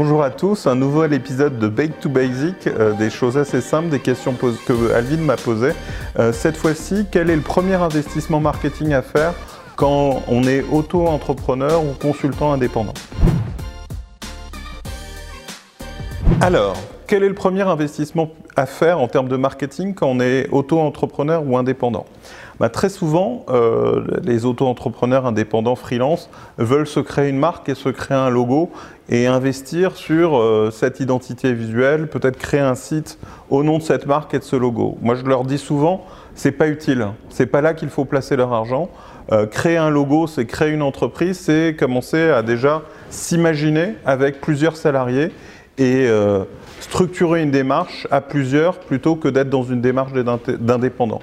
Bonjour à tous, un nouvel épisode de Bake to Basic, euh, des choses assez simples, des questions que Alvin m'a posées. Euh, cette fois-ci, quel est le premier investissement marketing à faire quand on est auto-entrepreneur ou consultant indépendant? Alors, quel est le premier investissement à faire en termes de marketing quand on est auto-entrepreneur ou indépendant bah, Très souvent, euh, les auto-entrepreneurs indépendants freelance veulent se créer une marque et se créer un logo et investir sur euh, cette identité visuelle, peut-être créer un site au nom de cette marque et de ce logo. Moi, je leur dis souvent, c'est pas utile, c'est pas là qu'il faut placer leur argent. Euh, créer un logo, c'est créer une entreprise, c'est commencer à déjà s'imaginer avec plusieurs salariés et structurer une démarche à plusieurs plutôt que d'être dans une démarche d'indépendant.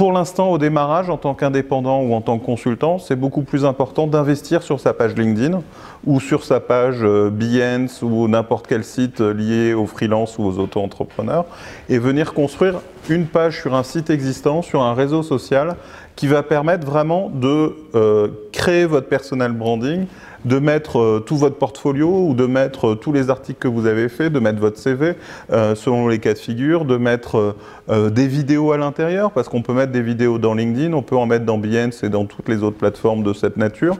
Pour l'instant, au démarrage, en tant qu'indépendant ou en tant que consultant, c'est beaucoup plus important d'investir sur sa page LinkedIn ou sur sa page euh, Behance ou n'importe quel site lié aux freelance ou aux auto-entrepreneurs et venir construire une page sur un site existant, sur un réseau social qui va permettre vraiment de euh, créer votre personal branding, de mettre euh, tout votre portfolio ou de mettre euh, tous les articles que vous avez faits, de mettre votre CV selon les cas de figure, de mettre des vidéos à l'intérieur, parce qu'on peut mettre des vidéos dans LinkedIn, on peut en mettre dans Behance et dans toutes les autres plateformes de cette nature,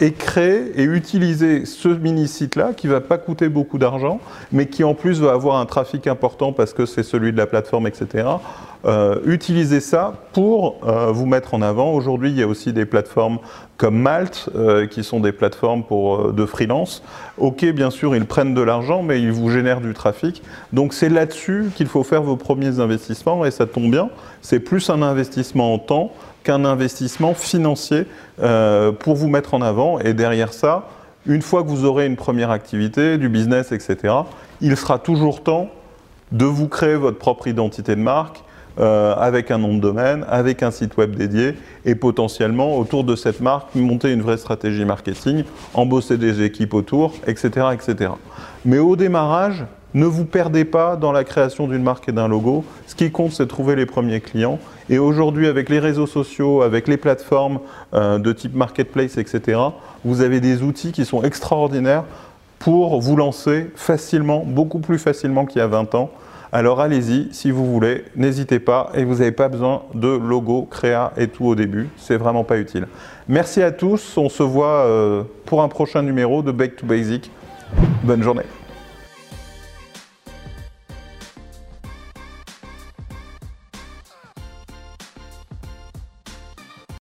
et créer et utiliser ce mini-site-là qui va pas coûter beaucoup d'argent, mais qui en plus va avoir un trafic important parce que c'est celui de la plateforme, etc. utilisez ça pour vous mettre en avant. Aujourd'hui, il y a aussi des plateformes comme Malte, qui sont des plateformes pour, euh, de freelance. Ok, bien sûr, ils prennent de l'argent, mais ils vous génèrent du trafic. Donc c'est là-dessus qu'il faut faire vos premiers investissements, et ça tombe bien, c'est plus un investissement en temps qu'un investissement financier euh, pour vous mettre en avant. Et derrière ça, une fois que vous aurez une première activité, du business, etc., il sera toujours temps de vous créer votre propre identité de marque, euh, avec un nom de domaine, avec un site web dédié et potentiellement autour de cette marque monter une vraie stratégie marketing, embosser des équipes autour, etc. etc. Mais au démarrage, ne vous perdez pas dans la création d'une marque et d'un logo. Ce qui compte, c'est trouver les premiers clients. Et aujourd'hui, avec les réseaux sociaux, avec les plateformes euh, de type marketplace, etc., vous avez des outils qui sont extraordinaires pour vous lancer facilement, beaucoup plus facilement qu'il y a 20 ans, alors allez-y si vous voulez, n'hésitez pas et vous n'avez pas besoin de logo, créa et tout au début, c'est vraiment pas utile. Merci à tous, on se voit euh, pour un prochain numéro de Bake to Basic. Bonne journée.